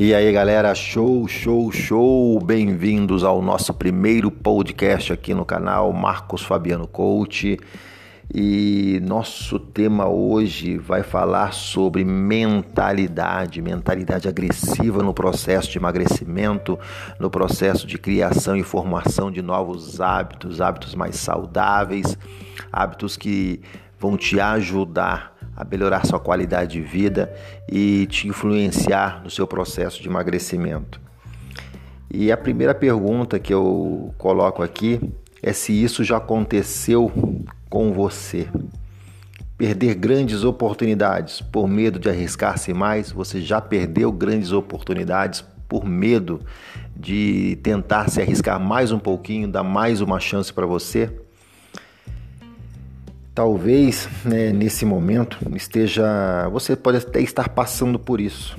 E aí, galera, show, show, show! Bem-vindos ao nosso primeiro podcast aqui no canal Marcos Fabiano Coach. E nosso tema hoje vai falar sobre mentalidade, mentalidade agressiva no processo de emagrecimento, no processo de criação e formação de novos hábitos, hábitos mais saudáveis, hábitos que vão te ajudar a melhorar sua qualidade de vida e te influenciar no seu processo de emagrecimento. E a primeira pergunta que eu coloco aqui é se isso já aconteceu com você. Perder grandes oportunidades por medo de arriscar-se mais, você já perdeu grandes oportunidades por medo de tentar se arriscar mais um pouquinho, dar mais uma chance para você? Talvez né, nesse momento esteja, você pode até estar passando por isso.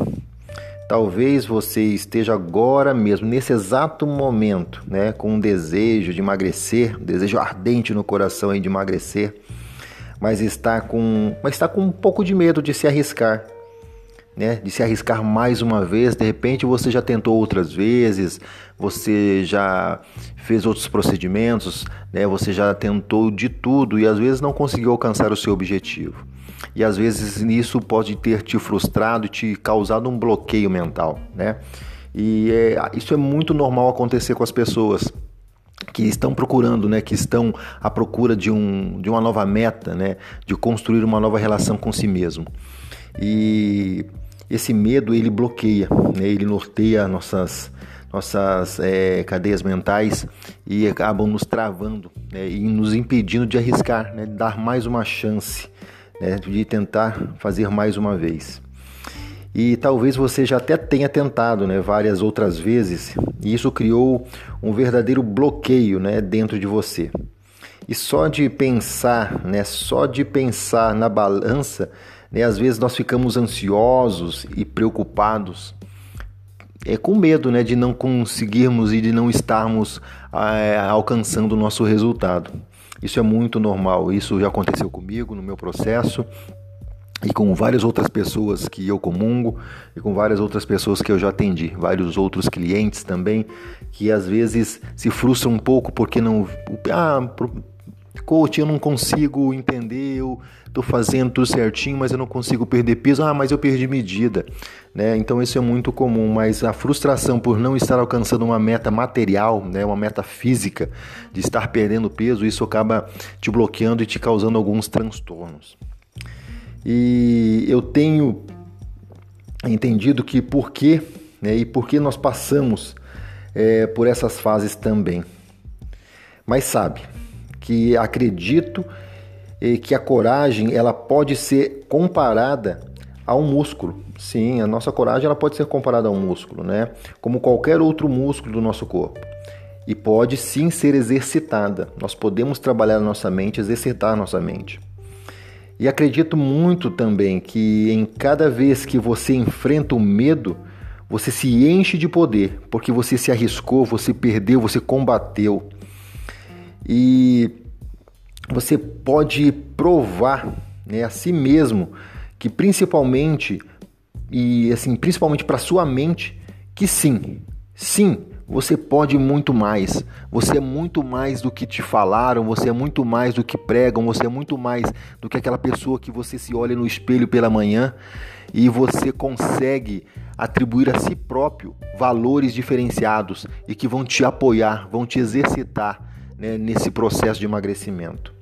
Talvez você esteja agora mesmo, nesse exato momento, né, com um desejo de emagrecer, um desejo ardente no coração de emagrecer, mas está com, mas está com um pouco de medo de se arriscar né, de se arriscar mais uma vez. De repente você já tentou outras vezes, você já fez outros procedimentos, né, você já tentou de tudo e às vezes não conseguiu alcançar o seu objetivo. E às vezes isso pode ter te frustrado e te causado um bloqueio mental, né? E é, isso é muito normal acontecer com as pessoas que estão procurando, né, que estão à procura de, um, de uma nova meta, né, de construir uma nova relação com si mesmo. E esse medo ele bloqueia, né? ele norteia nossas nossas é, cadeias mentais e acabam nos travando né? e nos impedindo de arriscar, né? de dar mais uma chance, né? de tentar fazer mais uma vez. E talvez você já até tenha tentado né? várias outras vezes e isso criou um verdadeiro bloqueio né? dentro de você. E só de pensar, né? só de pensar na balança, né? Às vezes nós ficamos ansiosos e preocupados, é com medo né, de não conseguirmos e de não estarmos é, alcançando o nosso resultado. Isso é muito normal, isso já aconteceu comigo no meu processo e com várias outras pessoas que eu comungo e com várias outras pessoas que eu já atendi, vários outros clientes também que às vezes se frustram um pouco porque não ah, Coach, eu não consigo entender, eu estou fazendo tudo certinho, mas eu não consigo perder peso. Ah, mas eu perdi medida. Né? Então isso é muito comum, mas a frustração por não estar alcançando uma meta material, né? uma meta física, de estar perdendo peso, isso acaba te bloqueando e te causando alguns transtornos. E eu tenho entendido que por que né, e por que nós passamos é, por essas fases também. Mas sabe, que acredito que a coragem ela pode ser comparada a um músculo. Sim, a nossa coragem ela pode ser comparada a um músculo, né? Como qualquer outro músculo do nosso corpo. E pode sim ser exercitada. Nós podemos trabalhar a nossa mente, exercitar a nossa mente. E acredito muito também que em cada vez que você enfrenta o medo, você se enche de poder, porque você se arriscou, você perdeu, você combateu. E você pode provar né, a si mesmo que principalmente e assim principalmente para sua mente que sim, sim, você pode muito mais. Você é muito mais do que te falaram, você é muito mais do que pregam, você é muito mais do que aquela pessoa que você se olha no espelho pela manhã e você consegue atribuir a si próprio valores diferenciados e que vão te apoiar, vão te exercitar né, nesse processo de emagrecimento.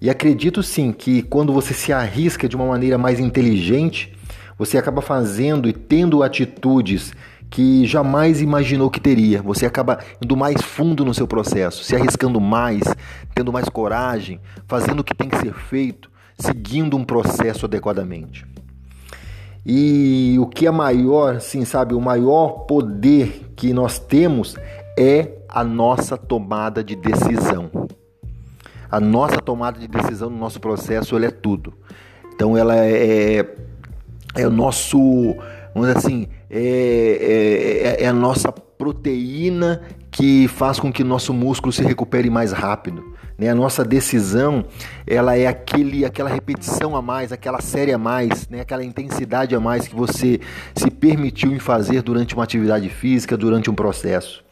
E acredito sim que quando você se arrisca de uma maneira mais inteligente, você acaba fazendo e tendo atitudes que jamais imaginou que teria. Você acaba indo mais fundo no seu processo, se arriscando mais, tendo mais coragem, fazendo o que tem que ser feito, seguindo um processo adequadamente. E o que é maior, sim, sabe, o maior poder que nós temos é a nossa tomada de decisão. A nossa tomada de decisão no nosso processo ela é tudo. Então ela é, é, é o nosso, vamos dizer assim, é, é, é a nossa proteína que faz com que nosso músculo se recupere mais rápido. Né? A nossa decisão ela é aquele, aquela repetição a mais, aquela série a mais, né? aquela intensidade a mais que você se permitiu em fazer durante uma atividade física, durante um processo.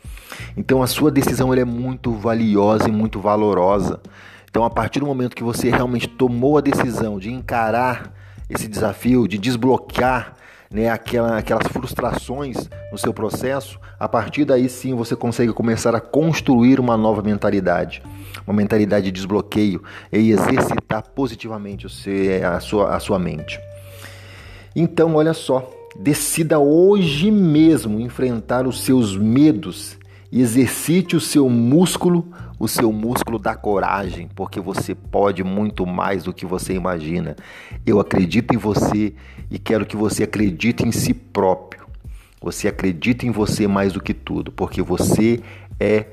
Então a sua decisão é muito valiosa e muito valorosa. Então a partir do momento que você realmente tomou a decisão de encarar esse desafio, de desbloquear né, aquela, aquelas frustrações no seu processo, a partir daí sim você consegue começar a construir uma nova mentalidade, uma mentalidade de desbloqueio e exercitar positivamente o seu, a, sua, a sua mente. Então, olha só, decida hoje mesmo enfrentar os seus medos e exercite o seu músculo, o seu músculo da coragem, porque você pode muito mais do que você imagina. Eu acredito em você e quero que você acredite em si próprio. Você acredita em você mais do que tudo, porque você é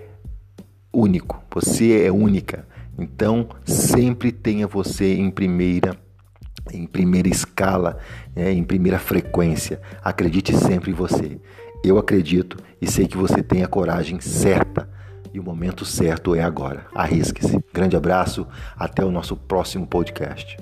único, você é única. Então, sempre tenha você em primeira em primeira escala, né, em primeira frequência. Acredite sempre em você. Eu acredito e sei que você tem a coragem certa e o momento certo é agora. Arrisque-se. Grande abraço, até o nosso próximo podcast.